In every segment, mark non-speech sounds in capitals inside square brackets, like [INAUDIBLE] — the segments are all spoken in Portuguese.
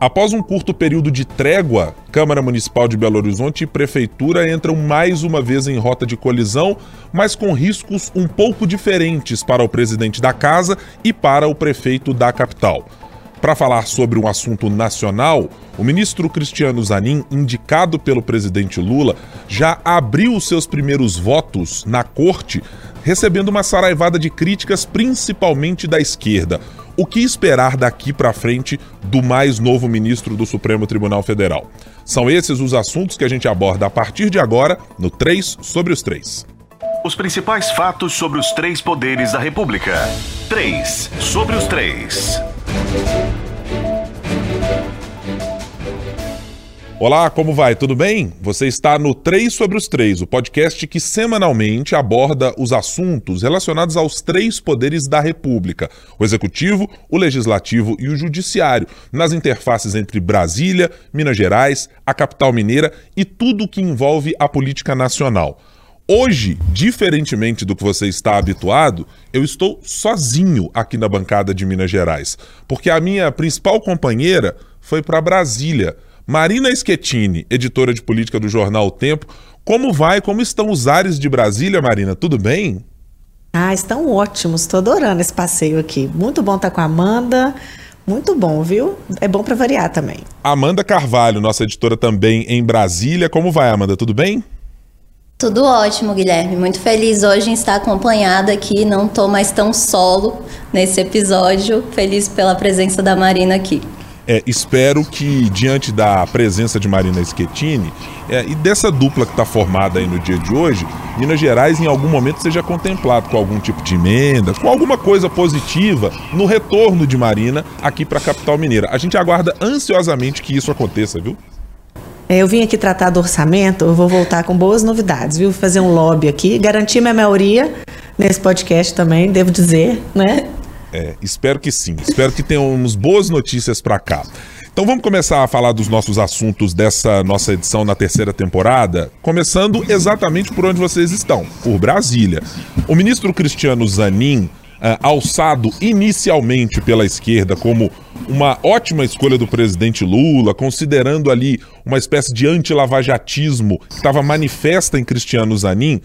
Após um curto período de trégua, Câmara Municipal de Belo Horizonte e Prefeitura entram mais uma vez em rota de colisão, mas com riscos um pouco diferentes para o presidente da casa e para o prefeito da capital. Para falar sobre um assunto nacional, o ministro Cristiano Zanin, indicado pelo presidente Lula, já abriu seus primeiros votos na corte, recebendo uma saraivada de críticas, principalmente da esquerda. O que esperar daqui para frente do mais novo ministro do Supremo Tribunal Federal? São esses os assuntos que a gente aborda a partir de agora no 3 sobre os 3. Os principais fatos sobre os três poderes da República. 3 sobre os 3. Olá, como vai? Tudo bem? Você está no 3 sobre os 3, o podcast que semanalmente aborda os assuntos relacionados aos três poderes da República: o Executivo, o Legislativo e o Judiciário, nas interfaces entre Brasília, Minas Gerais, a capital mineira e tudo o que envolve a política nacional. Hoje, diferentemente do que você está habituado, eu estou sozinho aqui na bancada de Minas Gerais, porque a minha principal companheira foi para Brasília Marina Schettini, editora de política do jornal O Tempo. Como vai? Como estão os ares de Brasília, Marina? Tudo bem? Ah, estão ótimos. Estou adorando esse passeio aqui. Muito bom estar com a Amanda. Muito bom, viu? É bom para variar também. Amanda Carvalho, nossa editora também em Brasília. Como vai, Amanda? Tudo bem? Tudo ótimo, Guilherme. Muito feliz hoje em estar acompanhada aqui. Não estou mais tão solo nesse episódio. Feliz pela presença da Marina aqui. É, espero que, diante da presença de Marina Schettini é, e dessa dupla que está formada aí no dia de hoje, Minas Gerais em algum momento seja contemplado com algum tipo de emenda, com alguma coisa positiva no retorno de Marina aqui para a capital mineira. A gente aguarda ansiosamente que isso aconteça, viu? É, eu vim aqui tratar do orçamento, eu vou voltar com boas novidades, viu? Fazer um lobby aqui, garantir minha maioria nesse podcast também, devo dizer, né? É, espero que sim. Espero que tenhamos boas notícias para cá. Então vamos começar a falar dos nossos assuntos dessa nossa edição na terceira temporada, começando exatamente por onde vocês estão, por Brasília. O ministro Cristiano Zanin uh, alçado inicialmente pela esquerda como uma ótima escolha do presidente Lula, considerando ali uma espécie de anti-lavajatismo que estava manifesta em Cristiano Zanin,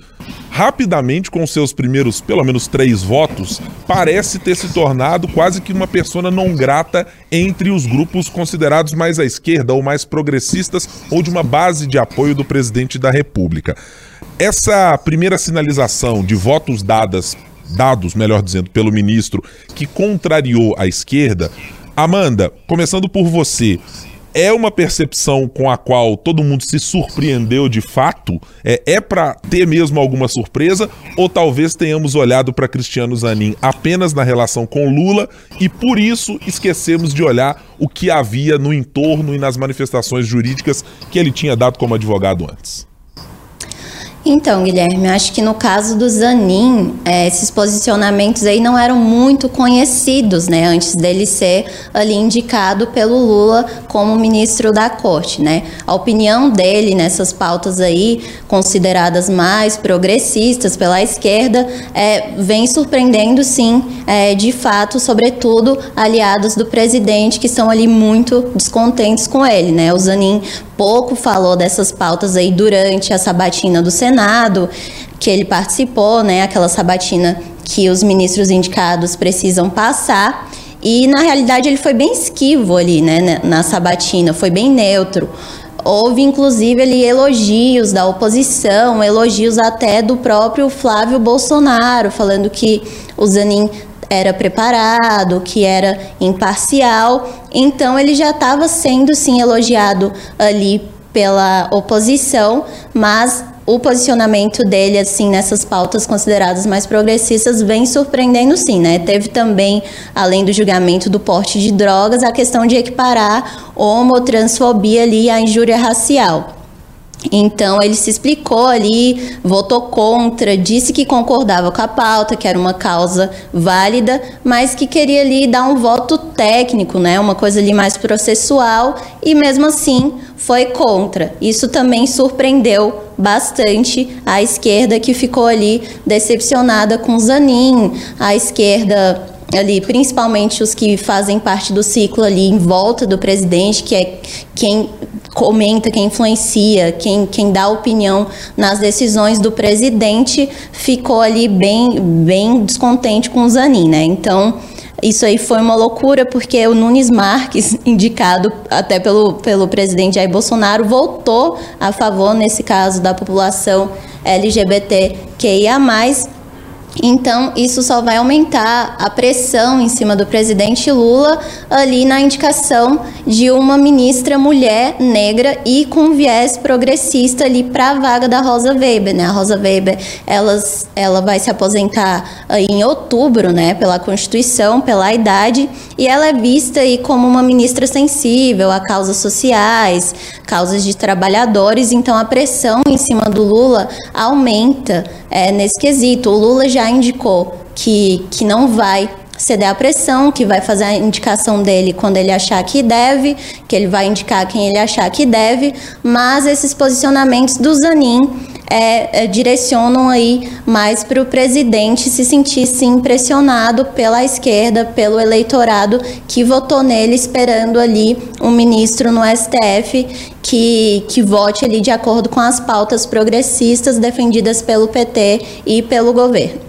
rapidamente, com seus primeiros pelo menos três votos, parece ter se tornado quase que uma persona não grata entre os grupos considerados mais à esquerda ou mais progressistas ou de uma base de apoio do presidente da República. Essa primeira sinalização de votos dadas dados, melhor dizendo, pelo ministro que contrariou a esquerda. Amanda, começando por você, é uma percepção com a qual todo mundo se surpreendeu de fato? É, é para ter mesmo alguma surpresa? Ou talvez tenhamos olhado para Cristiano Zanin apenas na relação com Lula e por isso esquecemos de olhar o que havia no entorno e nas manifestações jurídicas que ele tinha dado como advogado antes? Então, Guilherme, acho que no caso do Zanin, é, esses posicionamentos aí não eram muito conhecidos, né, antes dele ser ali indicado pelo Lula como ministro da Corte, né? A opinião dele nessas pautas aí, consideradas mais progressistas pela esquerda, é, vem surpreendendo, sim, é, de fato, sobretudo aliados do presidente que são ali muito descontentes com ele, né? O Zanin pouco falou dessas pautas aí durante a sabatina do Senado, que ele participou, né, aquela sabatina que os ministros indicados precisam passar. E na realidade ele foi bem esquivo ali, né, na sabatina, foi bem neutro. Houve inclusive ali elogios da oposição, elogios até do próprio Flávio Bolsonaro, falando que o Zanin era preparado, que era imparcial. Então ele já estava sendo sim elogiado ali pela oposição, mas o posicionamento dele assim nessas pautas consideradas mais progressistas vem surpreendendo sim, né? Teve também, além do julgamento do porte de drogas, a questão de equiparar homotransfobia ali à injúria racial. Então ele se explicou ali, votou contra, disse que concordava com a pauta, que era uma causa válida, mas que queria ali dar um voto técnico, né, uma coisa ali mais processual, e mesmo assim foi contra. Isso também surpreendeu bastante a esquerda que ficou ali decepcionada com Zanin, a esquerda ali, principalmente os que fazem parte do ciclo ali em volta do presidente, que é quem comenta, quem influencia, quem, quem dá opinião nas decisões do presidente, ficou ali bem, bem descontente com o Zanin, né? Então, isso aí foi uma loucura, porque o Nunes Marques, [LAUGHS] indicado até pelo, pelo presidente Jair Bolsonaro, voltou a favor, nesse caso, da população LGBTQIA+, então, isso só vai aumentar a pressão em cima do presidente Lula ali na indicação de uma ministra mulher negra e com viés progressista ali para a vaga da Rosa Weber, né? A Rosa Weber, ela, ela vai se aposentar aí em outubro, né, pela Constituição, pela idade, e ela é vista aí como uma ministra sensível a causas sociais, causas de trabalhadores, então a pressão em cima do Lula aumenta é, nesse quesito. O Lula já indicou que, que não vai ceder à pressão, que vai fazer a indicação dele quando ele achar que deve, que ele vai indicar quem ele achar que deve, mas esses posicionamentos do Zanin é, é, direcionam aí mais para o presidente se sentir sim impressionado pela esquerda, pelo eleitorado que votou nele, esperando ali um ministro no STF que, que vote ali de acordo com as pautas progressistas defendidas pelo PT e pelo governo.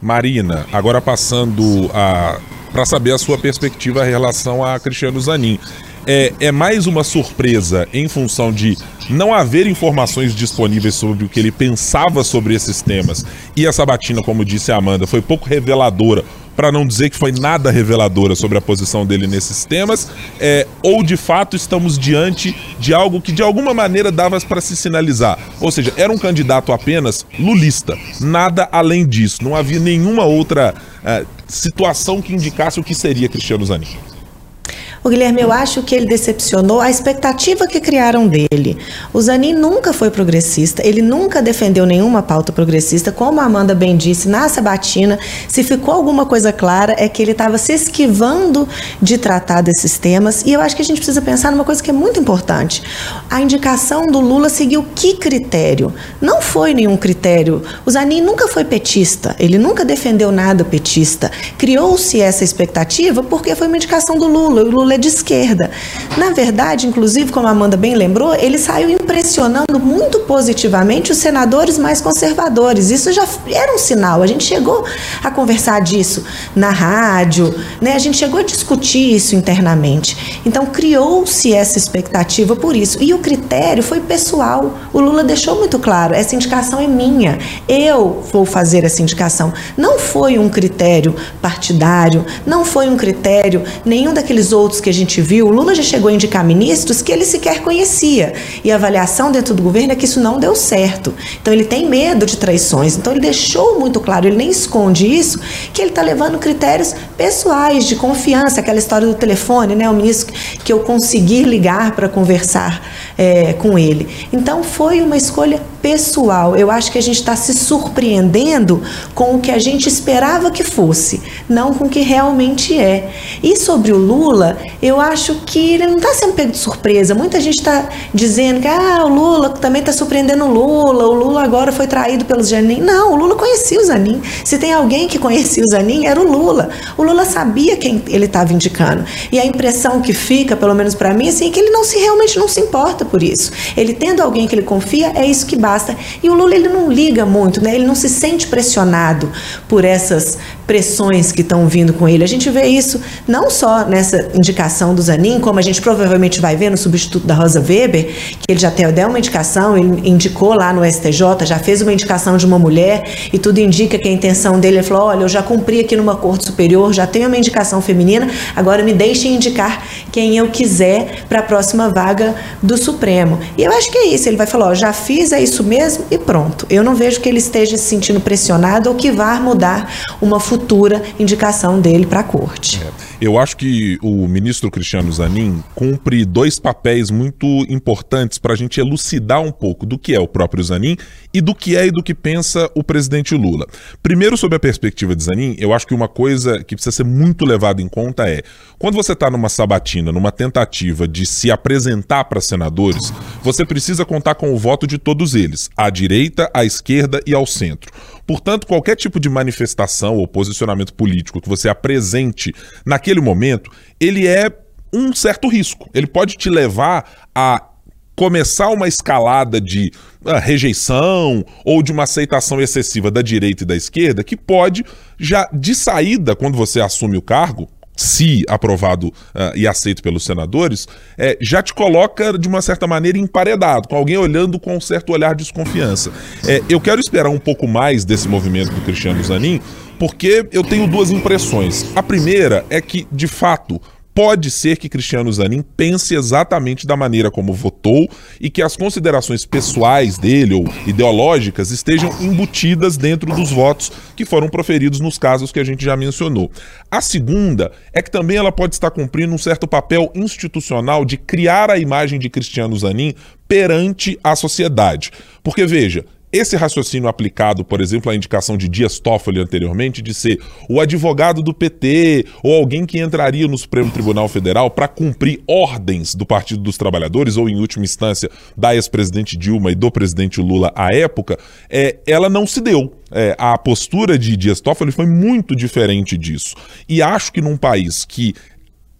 Marina, agora passando a para saber a sua perspectiva em relação a Cristiano Zanin. É, é mais uma surpresa em função de não haver informações disponíveis sobre o que ele pensava sobre esses temas. E a sabatina, como disse a Amanda, foi pouco reveladora para não dizer que foi nada reveladora sobre a posição dele nesses temas, é, ou de fato estamos diante de algo que de alguma maneira dava para se sinalizar. Ou seja, era um candidato apenas lulista, nada além disso, não havia nenhuma outra é, situação que indicasse o que seria Cristiano Zanin. O Guilherme, eu acho que ele decepcionou a expectativa que criaram dele. O Zanin nunca foi progressista, ele nunca defendeu nenhuma pauta progressista. Como a Amanda bem disse, na sabatina, se ficou alguma coisa clara, é que ele estava se esquivando de tratar desses temas. E eu acho que a gente precisa pensar numa coisa que é muito importante. A indicação do Lula seguiu que critério? Não foi nenhum critério. O Zanin nunca foi petista, ele nunca defendeu nada petista. Criou-se essa expectativa porque foi uma indicação do Lula. O Lula é de esquerda. Na verdade, inclusive, como a Amanda bem lembrou, ele saiu impressionando muito positivamente os senadores mais conservadores. Isso já era um sinal. A gente chegou a conversar disso na rádio, né? a gente chegou a discutir isso internamente. Então, criou-se essa expectativa por isso. E o critério foi pessoal. O Lula deixou muito claro: essa indicação é minha. Eu vou fazer essa indicação. Não foi um critério partidário, não foi um critério nenhum daqueles outros que a gente viu, o Lula já chegou a indicar ministros que ele sequer conhecia. E a avaliação dentro do governo é que isso não deu certo. Então ele tem medo de traições. Então ele deixou muito claro, ele nem esconde isso, que ele está levando critérios pessoais, de confiança, aquela história do telefone, né? O ministro que eu consegui ligar para conversar é, com ele. Então foi uma escolha pessoal. Eu acho que a gente está se surpreendendo com o que a gente esperava que fosse, não com o que realmente é. E sobre o Lula, eu acho que ele não está sendo pego de surpresa. Muita gente está dizendo que ah, o Lula também está surpreendendo o Lula, o Lula agora foi traído pelos Zanin. Não, o Lula conhecia o Zanin. Se tem alguém que conhecia o Zanin, era o Lula. O Lula sabia quem ele estava indicando. E a impressão que fica, pelo menos para mim, assim, é que ele não se realmente não se importa por isso. Ele tendo alguém que ele confia, é isso que basta. E o Lula ele não liga muito, né? Ele não se sente pressionado por essas pressões que estão vindo com ele. A gente vê isso não só nessa indicação do Zanin, como a gente provavelmente vai ver no substituto da Rosa Weber, que ele já tem, deu uma indicação, ele indicou lá no STJ, já fez uma indicação de uma mulher e tudo indica que a intenção dele, ele falou, olha, eu já cumpri aqui numa corte superior, já tenho uma indicação feminina, agora me deixem indicar quem eu quiser para a próxima vaga do Supremo. E eu acho que é isso, ele vai falar, ó, já fiz, é isso mesmo e pronto. Eu não vejo que ele esteja se sentindo pressionado ou que vá mudar uma futura futura indicação dele para a corte. É. Eu acho que o ministro Cristiano Zanin cumpre dois papéis muito importantes para a gente elucidar um pouco do que é o próprio Zanin e do que é e do que pensa o presidente Lula. Primeiro, sobre a perspectiva de Zanin, eu acho que uma coisa que precisa ser muito levada em conta é: quando você está numa sabatina, numa tentativa de se apresentar para senadores, você precisa contar com o voto de todos eles, à direita, à esquerda e ao centro. Portanto, qualquer tipo de manifestação ou posicionamento político que você apresente naquele momento, ele é um certo risco. Ele pode te levar a começar uma escalada de uh, rejeição ou de uma aceitação excessiva da direita e da esquerda que pode já de saída quando você assume o cargo se aprovado uh, e aceito pelos senadores, é, já te coloca de uma certa maneira emparedado, com alguém olhando com um certo olhar de desconfiança. É, eu quero esperar um pouco mais desse movimento do Cristiano Zanin, porque eu tenho duas impressões. A primeira é que, de fato, pode ser que Cristiano Zanin pense exatamente da maneira como votou e que as considerações pessoais dele ou ideológicas estejam embutidas dentro dos votos que foram proferidos nos casos que a gente já mencionou. A segunda é que também ela pode estar cumprindo um certo papel institucional de criar a imagem de Cristiano Zanin perante a sociedade. Porque veja, esse raciocínio aplicado, por exemplo, à indicação de Dias Toffoli anteriormente, de ser o advogado do PT ou alguém que entraria no Supremo Tribunal Federal para cumprir ordens do Partido dos Trabalhadores, ou em última instância da ex-presidente Dilma e do presidente Lula à época, é, ela não se deu. É, a postura de Dias Toffoli foi muito diferente disso. E acho que num país que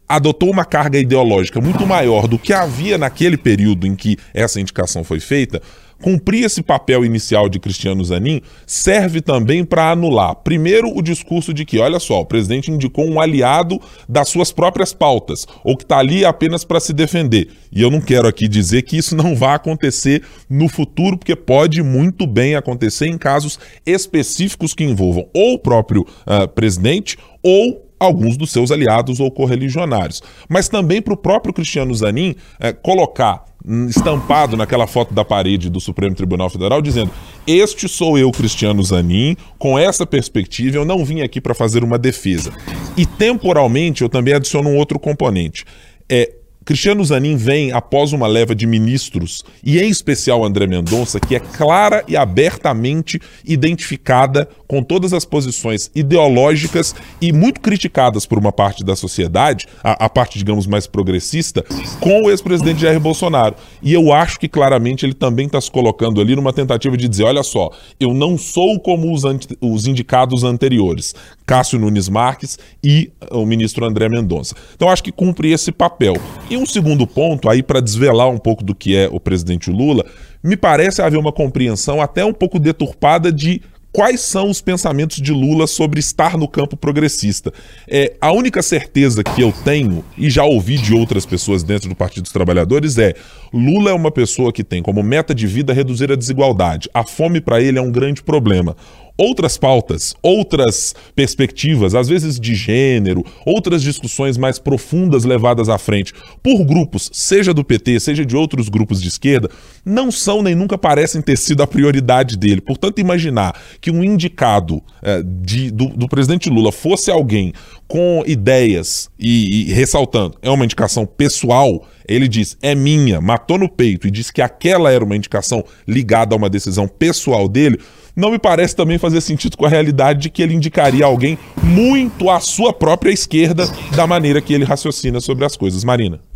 adotou uma carga ideológica muito maior do que havia naquele período em que essa indicação foi feita, cumprir esse papel inicial de Cristiano Zanin serve também para anular, primeiro, o discurso de que, olha só, o presidente indicou um aliado das suas próprias pautas, ou que está ali apenas para se defender. E eu não quero aqui dizer que isso não vai acontecer no futuro, porque pode muito bem acontecer em casos específicos que envolvam ou o próprio uh, presidente ou alguns dos seus aliados ou correligionários. Mas também para o próprio Cristiano Zanin é, colocar estampado naquela foto da parede do Supremo Tribunal Federal dizendo: Este sou eu, Cristiano Zanin, com essa perspectiva, eu não vim aqui para fazer uma defesa. E temporalmente eu também adiciono um outro componente. É, Cristiano Zanin vem após uma leva de ministros, e em especial André Mendonça, que é clara e abertamente identificada com todas as posições ideológicas e muito criticadas por uma parte da sociedade, a, a parte, digamos, mais progressista, com o ex-presidente Jair Bolsonaro. E eu acho que claramente ele também está se colocando ali numa tentativa de dizer: olha só, eu não sou como os, os indicados anteriores, Cássio Nunes Marques e o ministro André Mendonça. Então acho que cumpre esse papel. E um segundo ponto, aí para desvelar um pouco do que é o presidente Lula, me parece haver uma compreensão até um pouco deturpada de quais são os pensamentos de Lula sobre estar no campo progressista. É, a única certeza que eu tenho, e já ouvi de outras pessoas dentro do Partido dos Trabalhadores, é Lula é uma pessoa que tem como meta de vida reduzir a desigualdade. A fome para ele é um grande problema outras pautas, outras perspectivas, às vezes de gênero, outras discussões mais profundas levadas à frente por grupos, seja do PT, seja de outros grupos de esquerda, não são nem nunca parecem ter sido a prioridade dele. Portanto, imaginar que um indicado é, de, do, do presidente Lula fosse alguém com ideias e, e, ressaltando, é uma indicação pessoal, ele diz, é minha, matou no peito e diz que aquela era uma indicação ligada a uma decisão pessoal dele, não me parece também fazer sentido com a realidade de que ele indicaria alguém muito à sua própria esquerda da maneira que ele raciocina sobre as coisas. Marina.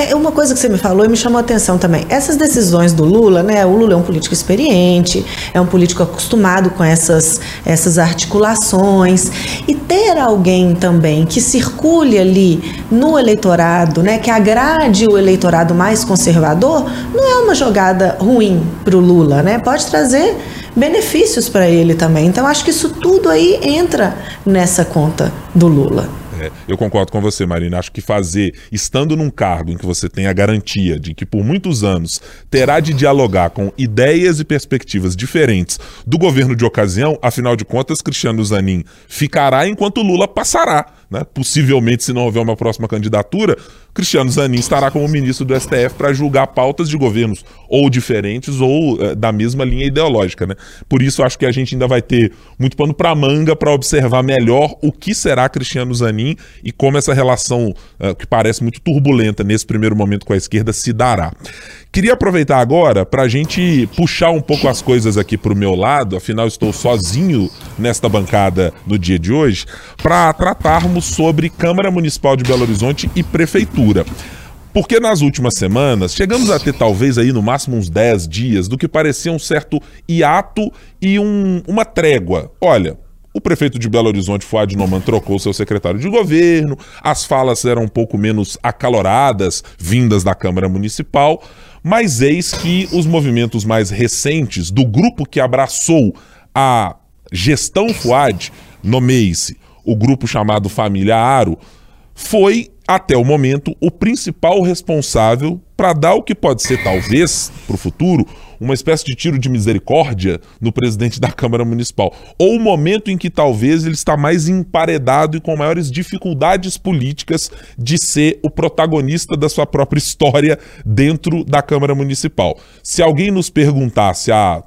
É, uma coisa que você me falou e me chamou a atenção também. Essas decisões do Lula, né? O Lula é um político experiente, é um político acostumado com essas, essas articulações. E ter alguém também que circule ali no eleitorado, né? Que agrade o eleitorado mais conservador, não é uma jogada ruim para o Lula, né? Pode trazer benefícios para ele também. Então, acho que isso tudo aí entra nessa conta do Lula. É, eu concordo com você, Marina. Acho que fazer, estando num cargo em que você tem a garantia de que por muitos anos terá de dialogar com ideias e perspectivas diferentes do governo de ocasião, afinal de contas, Cristiano Zanin ficará enquanto Lula passará. Né? Possivelmente, se não houver uma próxima candidatura, Cristiano Zanin estará como ministro do STF para julgar pautas de governos ou diferentes ou é, da mesma linha ideológica. Né? Por isso, acho que a gente ainda vai ter muito pano para manga para observar melhor o que será Cristiano Zanin e como essa relação, é, que parece muito turbulenta nesse primeiro momento com a esquerda, se dará. Queria aproveitar agora para a gente puxar um pouco as coisas aqui para o meu lado, afinal estou sozinho nesta bancada no dia de hoje, para tratarmos sobre Câmara Municipal de Belo Horizonte e Prefeitura. Porque nas últimas semanas chegamos a ter talvez aí no máximo uns 10 dias do que parecia um certo hiato e um, uma trégua. Olha, o prefeito de Belo Horizonte, Fuad Noman, trocou seu secretário de governo, as falas eram um pouco menos acaloradas, vindas da Câmara Municipal, mas eis que os movimentos mais recentes do grupo que abraçou a gestão Fuad, nomeie-se o grupo chamado Família Aro, foi até o momento, o principal responsável para dar o que pode ser, talvez, para o futuro, uma espécie de tiro de misericórdia no presidente da Câmara Municipal. Ou o momento em que talvez ele está mais emparedado e com maiores dificuldades políticas de ser o protagonista da sua própria história dentro da Câmara Municipal. Se alguém nos perguntasse há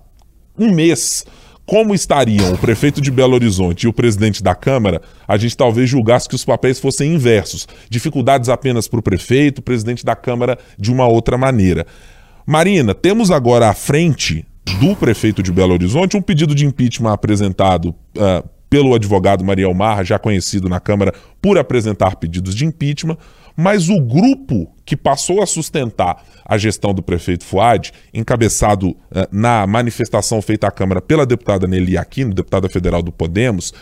um mês como estariam o prefeito de Belo Horizonte e o presidente da Câmara, a gente talvez julgasse que os papéis fossem inversos. Dificuldades apenas para o prefeito, presidente da Câmara de uma outra maneira. Marina, temos agora à frente do prefeito de Belo Horizonte um pedido de impeachment apresentado uh, pelo advogado Mariel Marra, já conhecido na Câmara por apresentar pedidos de impeachment, mas o grupo que passou a sustentar a gestão do prefeito Fuad, encabeçado uh, na manifestação feita à Câmara pela deputada Nelly Aquino, deputada federal do Podemos,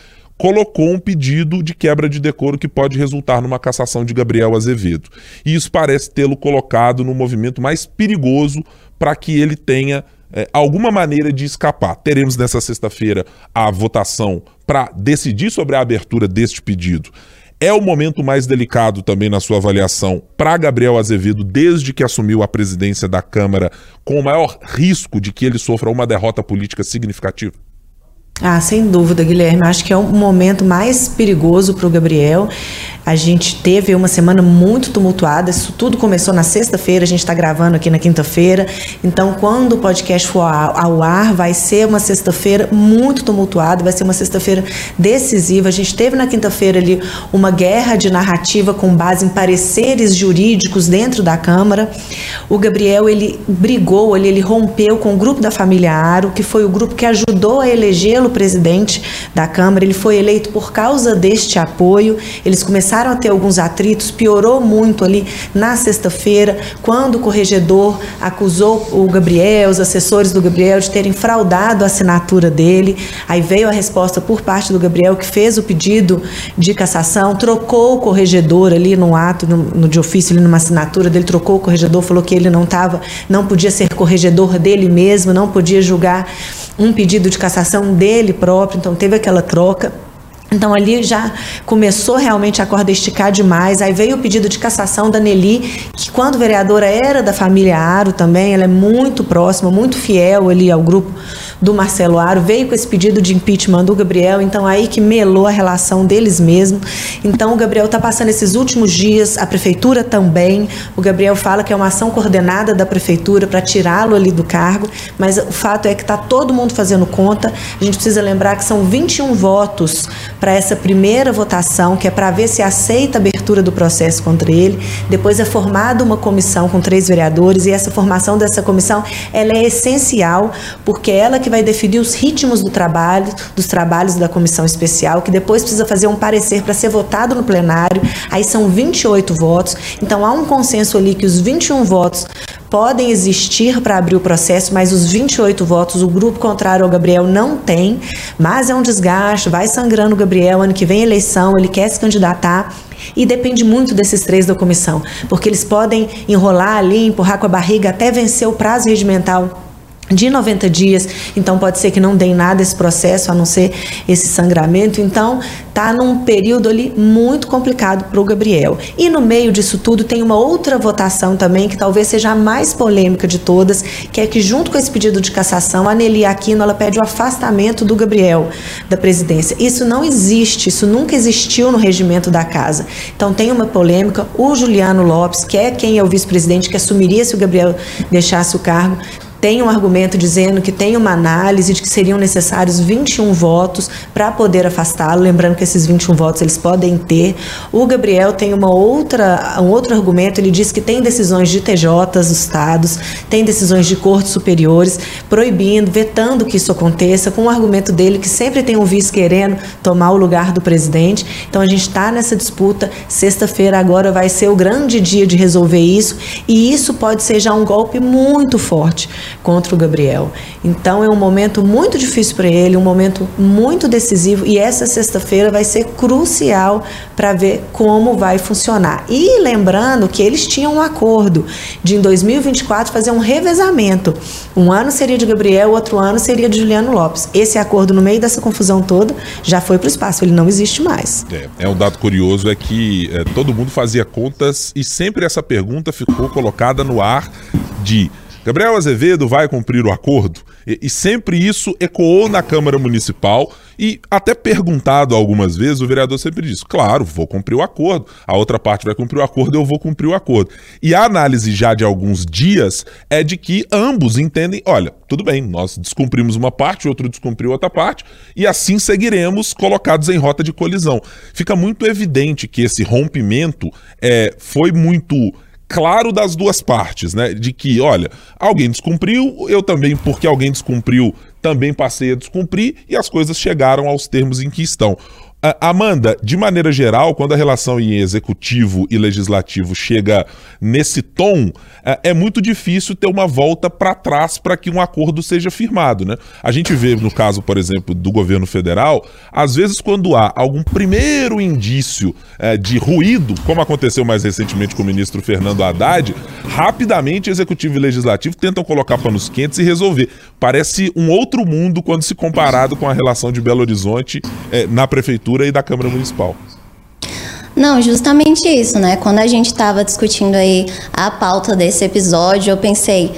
colocou um pedido de quebra de decoro que pode resultar numa cassação de Gabriel Azevedo. E isso parece tê-lo colocado no movimento mais perigoso para que ele tenha é, alguma maneira de escapar. Teremos nessa sexta-feira a votação para decidir sobre a abertura deste pedido. É o momento mais delicado também na sua avaliação para Gabriel Azevedo desde que assumiu a presidência da Câmara, com o maior risco de que ele sofra uma derrota política significativa? Ah, sem dúvida, Guilherme. Acho que é o momento mais perigoso para o Gabriel. A gente teve uma semana muito tumultuada. Isso tudo começou na sexta-feira, a gente está gravando aqui na quinta-feira. Então, quando o podcast for ao ar, vai ser uma sexta-feira muito tumultuada, vai ser uma sexta-feira decisiva. A gente teve na quinta-feira ali uma guerra de narrativa com base em pareceres jurídicos dentro da Câmara. O Gabriel, ele brigou, ele, ele rompeu com o grupo da família Aro, que foi o grupo que ajudou a elegê-lo presidente da Câmara. Ele foi eleito por causa deste apoio. Eles começaram a ter alguns atritos, piorou muito ali na sexta-feira, quando o corregedor acusou o Gabriel, os assessores do Gabriel, de terem fraudado a assinatura dele. Aí veio a resposta por parte do Gabriel, que fez o pedido de cassação, trocou o corregedor ali no ato, no, no de ofício, ali numa assinatura dele, trocou o corregedor, falou que ele não estava, não podia ser corregedor dele mesmo, não podia julgar um pedido de cassação dele próprio, então teve aquela troca. Então ali já começou realmente a corda esticar demais. Aí veio o pedido de cassação da Nelly, que quando vereadora era da família Aro também, ela é muito próxima, muito fiel ali ao grupo do Marcelo Aro, veio com esse pedido de impeachment do Gabriel, então aí que melou a relação deles mesmo. Então o Gabriel está passando esses últimos dias, a prefeitura também. O Gabriel fala que é uma ação coordenada da prefeitura para tirá-lo ali do cargo, mas o fato é que está todo mundo fazendo conta. A gente precisa lembrar que são 21 votos para essa primeira votação, que é para ver se aceita a abertura do processo contra ele. Depois é formada uma comissão com três vereadores e essa formação dessa comissão ela é essencial porque é ela que vai definir os ritmos do trabalho, dos trabalhos da comissão especial, que depois precisa fazer um parecer para ser votado no plenário. Aí são 28 votos. Então há um consenso ali que os 21 votos podem existir para abrir o processo, mas os 28 votos o grupo contrário ao Gabriel não tem. Mas é um desgaste, vai sangrando o Gabriel, ano que vem eleição, ele quer se candidatar. E depende muito desses três da comissão, porque eles podem enrolar ali, empurrar com a barriga até vencer o prazo regimental de 90 dias, então pode ser que não dê nada esse processo, a não ser esse sangramento. Então, tá num período ali muito complicado para o Gabriel. E no meio disso tudo tem uma outra votação também que talvez seja a mais polêmica de todas, que é que junto com esse pedido de cassação, a Nelly Aquino ela pede o afastamento do Gabriel da presidência. Isso não existe, isso nunca existiu no regimento da casa. Então tem uma polêmica. O Juliano Lopes, que é quem é o vice-presidente que assumiria se o Gabriel deixasse o cargo, tem um argumento dizendo que tem uma análise de que seriam necessários 21 votos para poder afastá-lo, lembrando que esses 21 votos eles podem ter. O Gabriel tem uma outra, um outro argumento, ele diz que tem decisões de TJs dos estados, tem decisões de cortes superiores proibindo, vetando que isso aconteça, com o argumento dele que sempre tem um vice querendo tomar o lugar do presidente. Então a gente está nessa disputa. Sexta-feira agora vai ser o grande dia de resolver isso e isso pode ser já um golpe muito forte contra o Gabriel. Então é um momento muito difícil para ele, um momento muito decisivo e essa sexta-feira vai ser crucial para ver como vai funcionar. E lembrando que eles tinham um acordo de em 2024 fazer um revezamento. Um ano seria de Gabriel, outro ano seria de Juliano Lopes. Esse acordo no meio dessa confusão toda já foi para o espaço, ele não existe mais. É, é um dado curioso é que é, todo mundo fazia contas e sempre essa pergunta ficou colocada no ar de Gabriel Azevedo vai cumprir o acordo? E, e, sempre isso ecoou na Câmara Municipal e até perguntado algumas vezes, o vereador sempre disse: claro, vou cumprir o acordo. A outra parte vai cumprir o acordo, eu vou cumprir o acordo. E a análise já de alguns dias é de que ambos entendem: olha, tudo bem, nós descumprimos uma parte, o outro descumpriu outra parte, e assim seguiremos colocados em rota de colisão. Fica muito evidente que esse rompimento é, foi muito claro das duas partes, né? De que, olha, alguém descumpriu, eu também, porque alguém descumpriu, também passei a descumprir e as coisas chegaram aos termos em que estão. Amanda, de maneira geral, quando a relação em executivo e legislativo chega nesse tom, é, é muito difícil ter uma volta para trás para que um acordo seja firmado. Né? A gente vê, no caso, por exemplo, do governo federal, às vezes, quando há algum primeiro indício é, de ruído, como aconteceu mais recentemente com o ministro Fernando Haddad, rapidamente executivo e legislativo tentam colocar panos quentes e resolver. Parece um outro mundo quando se comparado com a relação de Belo Horizonte é, na prefeitura E da Câmara Municipal. Não, justamente isso, né? Quando a gente estava discutindo aí a pauta desse episódio, eu pensei,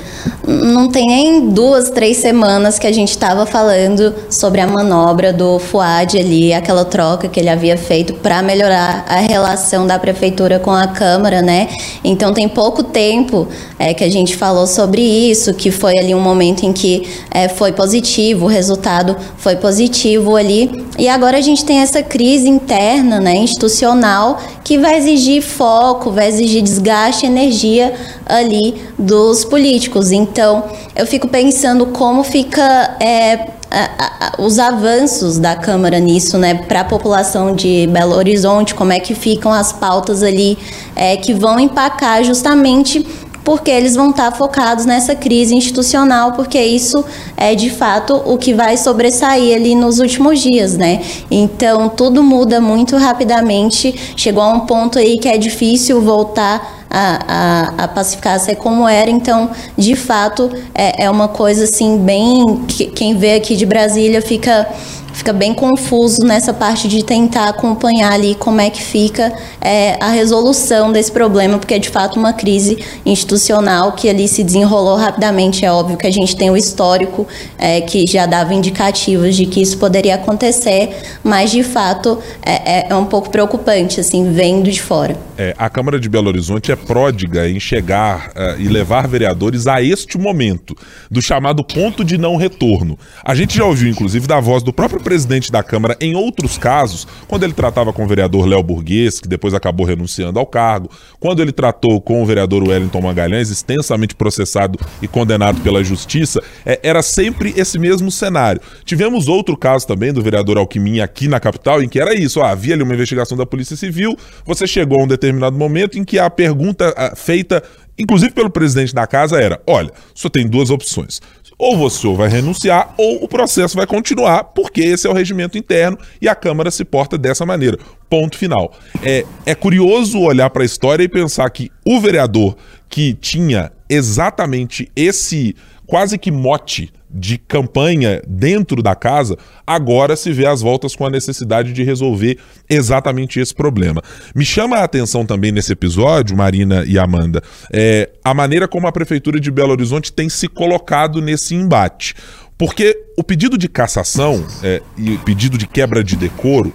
não tem nem duas, três semanas que a gente estava falando sobre a manobra do Fuad ali, aquela troca que ele havia feito para melhorar a relação da prefeitura com a Câmara, né? Então tem pouco tempo é, que a gente falou sobre isso, que foi ali um momento em que é, foi positivo, o resultado foi positivo ali. E agora a gente tem essa crise interna, né, institucional que vai exigir foco, vai exigir desgaste energia ali dos políticos. Então, eu fico pensando como fica é, a, a, os avanços da Câmara nisso, né, para a população de Belo Horizonte, como é que ficam as pautas ali é, que vão empacar justamente porque eles vão estar focados nessa crise institucional, porque isso é de fato o que vai sobressair ali nos últimos dias, né? Então tudo muda muito rapidamente, chegou a um ponto aí que é difícil voltar a, a, a pacificar ser como era, então de fato é, é uma coisa assim bem. Quem vê aqui de Brasília fica fica bem confuso nessa parte de tentar acompanhar ali como é que fica é, a resolução desse problema, porque é de fato uma crise institucional que ali se desenrolou rapidamente. É óbvio que a gente tem o histórico é, que já dava indicativos de que isso poderia acontecer, mas de fato é, é, é um pouco preocupante, assim, vendo de fora. É, a Câmara de Belo Horizonte é pródiga em chegar uh, e levar vereadores a este momento, do chamado ponto de não retorno. A gente já ouviu, inclusive, da voz do próprio presidente da Câmara em outros casos, quando ele tratava com o vereador Léo Burguês, que depois acabou renunciando ao cargo, quando ele tratou com o vereador Wellington Magalhães, extensamente processado e condenado pela justiça, é, era sempre esse mesmo cenário. Tivemos outro caso também do vereador Alquimim aqui na capital, em que era isso: ó, havia ali uma investigação da Polícia Civil, você chegou a um determinado momento em que a pergunta feita inclusive pelo presidente da casa, era: olha, só tem duas opções. Ou você vai renunciar, ou o processo vai continuar, porque esse é o regimento interno e a Câmara se porta dessa maneira. Ponto final. É, é curioso olhar para a história e pensar que o vereador que tinha exatamente esse quase que mote de campanha dentro da casa, agora se vê às voltas com a necessidade de resolver exatamente esse problema. Me chama a atenção também nesse episódio, Marina e Amanda, é, a maneira como a Prefeitura de Belo Horizonte tem se colocado nesse embate. Porque o pedido de cassação é, e o pedido de quebra de decoro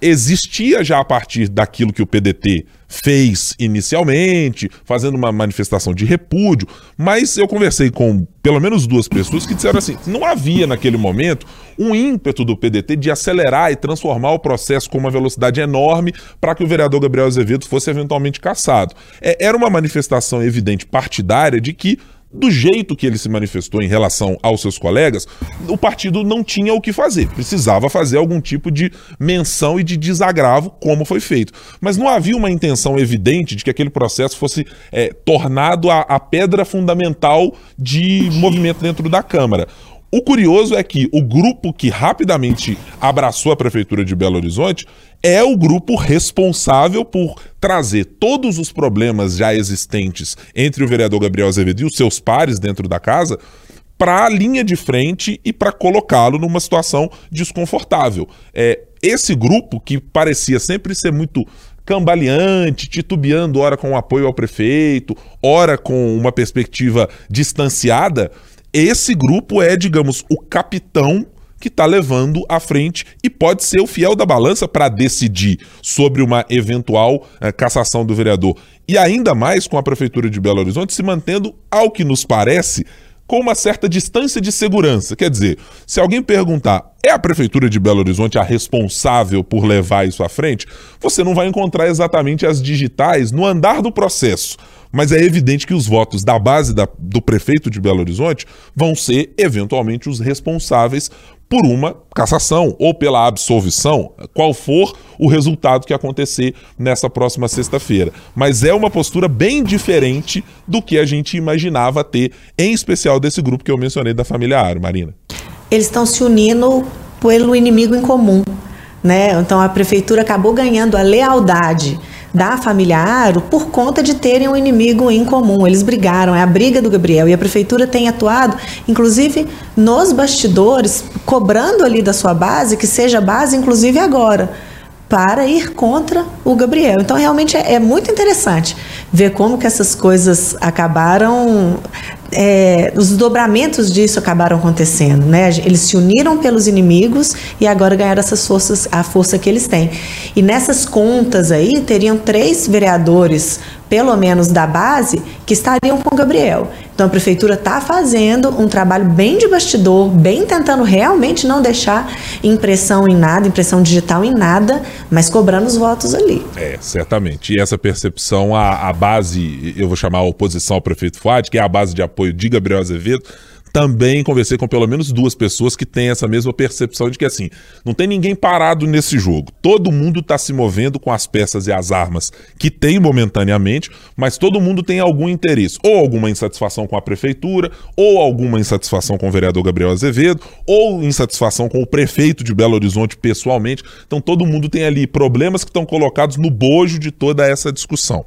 existia já a partir daquilo que o PDT fez inicialmente, fazendo uma manifestação de repúdio, mas eu conversei com pelo menos duas pessoas que disseram assim: não havia naquele momento um ímpeto do PDT de acelerar e transformar o processo com uma velocidade enorme para que o vereador Gabriel Azevedo fosse eventualmente cassado. É, era uma manifestação evidente partidária de que do jeito que ele se manifestou em relação aos seus colegas, o partido não tinha o que fazer. Precisava fazer algum tipo de menção e de desagravo, como foi feito. Mas não havia uma intenção evidente de que aquele processo fosse é, tornado a, a pedra fundamental de movimento dentro da Câmara. O curioso é que o grupo que rapidamente abraçou a Prefeitura de Belo Horizonte é o grupo responsável por trazer todos os problemas já existentes entre o vereador Gabriel Azevedo e os seus pares dentro da casa para a linha de frente e para colocá-lo numa situação desconfortável. É, esse grupo, que parecia sempre ser muito cambaleante, titubeando, ora com apoio ao prefeito, ora com uma perspectiva distanciada, esse grupo é, digamos, o capitão que está levando à frente e pode ser o fiel da balança para decidir sobre uma eventual é, cassação do vereador. E ainda mais com a Prefeitura de Belo Horizonte se mantendo, ao que nos parece, com uma certa distância de segurança. Quer dizer, se alguém perguntar, é a Prefeitura de Belo Horizonte a responsável por levar isso à frente? Você não vai encontrar exatamente as digitais no andar do processo mas é evidente que os votos da base da, do prefeito de Belo Horizonte vão ser, eventualmente, os responsáveis por uma cassação ou pela absolvição, qual for o resultado que acontecer nessa próxima sexta-feira. Mas é uma postura bem diferente do que a gente imaginava ter, em especial desse grupo que eu mencionei da família Aro, Marina. Eles estão se unindo pelo inimigo em comum. Né? Então a prefeitura acabou ganhando a lealdade da família Aro por conta de terem um inimigo em comum. Eles brigaram, é a briga do Gabriel. E a prefeitura tem atuado, inclusive nos bastidores, cobrando ali da sua base que seja base, inclusive agora para ir contra o Gabriel. Então realmente é, é, muito interessante ver como que essas coisas acabaram é, os dobramentos disso acabaram acontecendo, né? Eles se uniram pelos inimigos e agora ganharam essas forças, a força que eles têm. E nessas contas aí teriam três vereadores, pelo menos da base, que estariam com Gabriel. Então a prefeitura está fazendo um trabalho bem de bastidor, bem tentando realmente não deixar impressão em nada, impressão digital em nada, mas cobrando os votos ali. É, certamente. E essa percepção, a, a base, eu vou chamar a oposição ao prefeito Fuad, que é a base de apoio de Gabriel Azevedo, também conversei com pelo menos duas pessoas que têm essa mesma percepção de que assim, não tem ninguém parado nesse jogo. Todo mundo está se movendo com as peças e as armas que tem momentaneamente, mas todo mundo tem algum interesse, ou alguma insatisfação com a prefeitura, ou alguma insatisfação com o vereador Gabriel Azevedo, ou insatisfação com o prefeito de Belo Horizonte pessoalmente. Então todo mundo tem ali problemas que estão colocados no bojo de toda essa discussão.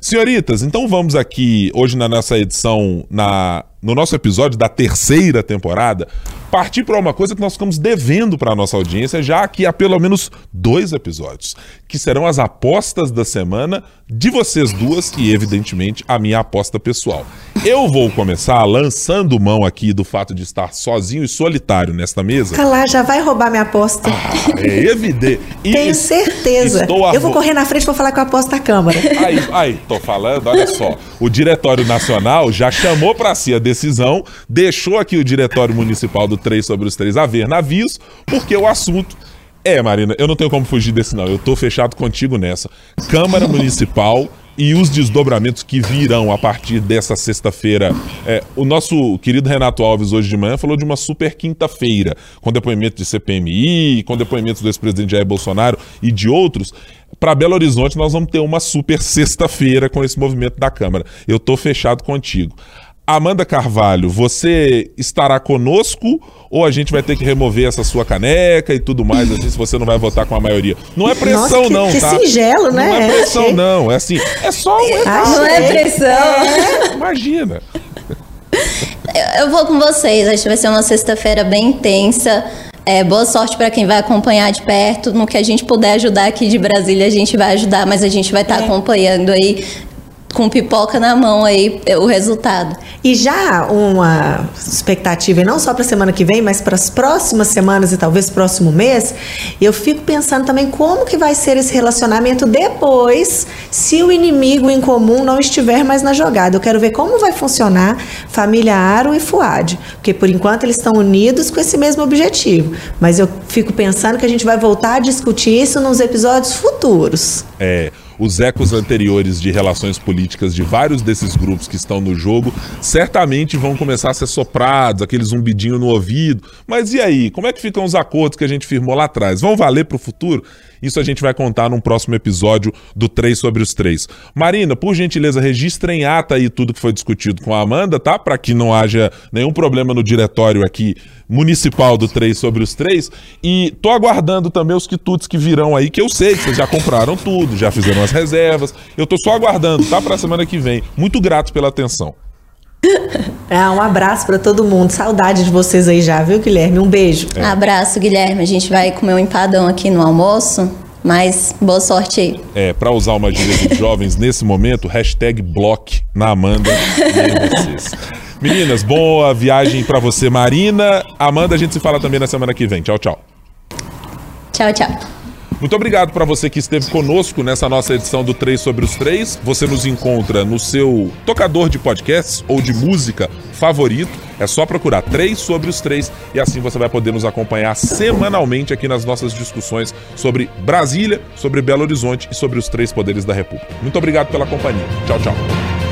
Senhoritas, então vamos aqui hoje na nossa edição na no nosso episódio da terceira temporada, partir para uma coisa que nós ficamos devendo para a nossa audiência já aqui há pelo menos dois episódios, que serão as apostas da semana de vocês duas e, evidentemente, a minha aposta pessoal. Eu vou começar lançando mão aqui do fato de estar sozinho e solitário nesta mesa. Calar, já vai roubar minha aposta. Ah, é evidente. E Tenho certeza. Eu vou correr na frente vou falar com a aposta da Câmara. Aí, aí, tô falando, olha só. O Diretório Nacional já chamou para si a decisão, deixou aqui o Diretório Municipal do 3 sobre os 3 a ver navios, porque o assunto é, Marina, eu não tenho como fugir desse não. Eu tô fechado contigo nessa. Câmara Municipal e os desdobramentos que virão a partir dessa sexta-feira. É, o nosso querido Renato Alves, hoje de manhã, falou de uma super quinta-feira, com depoimento de CPMI, com depoimentos do ex-presidente Jair Bolsonaro e de outros. Para Belo Horizonte, nós vamos ter uma super sexta-feira com esse movimento da Câmara. Eu tô fechado contigo. Amanda Carvalho, você estará conosco ou a gente vai ter que remover essa sua caneca e tudo mais, assim, se você não vai votar com a maioria? Não é pressão, Nossa, que, não, que tá? singelo, né? Não é pressão, é. não. É assim, é só um Não é pressão. É, imagina. Eu vou com vocês, acho que vai ser uma sexta-feira bem intensa. É, boa sorte para quem vai acompanhar de perto. No que a gente puder ajudar aqui de Brasília, a gente vai ajudar, mas a gente vai estar tá é. acompanhando aí com pipoca na mão aí o resultado. E já uma expectativa, e não só para a semana que vem, mas para as próximas semanas e talvez próximo mês, eu fico pensando também como que vai ser esse relacionamento depois, se o inimigo em comum não estiver mais na jogada. Eu quero ver como vai funcionar família Aro e Fuad, porque por enquanto eles estão unidos com esse mesmo objetivo. Mas eu fico pensando que a gente vai voltar a discutir isso nos episódios futuros. É os ecos anteriores de relações políticas de vários desses grupos que estão no jogo certamente vão começar a ser soprados, aquele zumbidinho no ouvido. Mas e aí? Como é que ficam os acordos que a gente firmou lá atrás? Vão valer para o futuro? Isso a gente vai contar num próximo episódio do 3 sobre os 3. Marina, por gentileza, registre em ata aí tudo que foi discutido com a Amanda, tá? Para que não haja nenhum problema no diretório aqui municipal do 3 sobre os 3. E tô aguardando também os quitutes que virão aí, que eu sei que vocês já compraram tudo, já fizeram as reservas. Eu tô só aguardando, tá? Pra semana que vem. Muito grato pela atenção. É, [LAUGHS] um abraço para todo mundo. Saudade de vocês aí já, viu, Guilherme? Um beijo. É. Abraço, Guilherme. A gente vai comer um empadão aqui no almoço. Mas boa sorte aí. É, para usar uma gíria de jovens [LAUGHS] nesse momento, hashtag block na Amanda e vocês. Meninas, boa viagem para você, Marina. Amanda, a gente se fala também na semana que vem. Tchau, tchau. Tchau, tchau. Muito obrigado para você que esteve conosco nessa nossa edição do 3 sobre os 3. Você nos encontra no seu tocador de podcasts ou de música favorito. É só procurar 3 sobre os 3 e assim você vai poder nos acompanhar semanalmente aqui nas nossas discussões sobre Brasília, sobre Belo Horizonte e sobre os três poderes da República. Muito obrigado pela companhia. Tchau, tchau.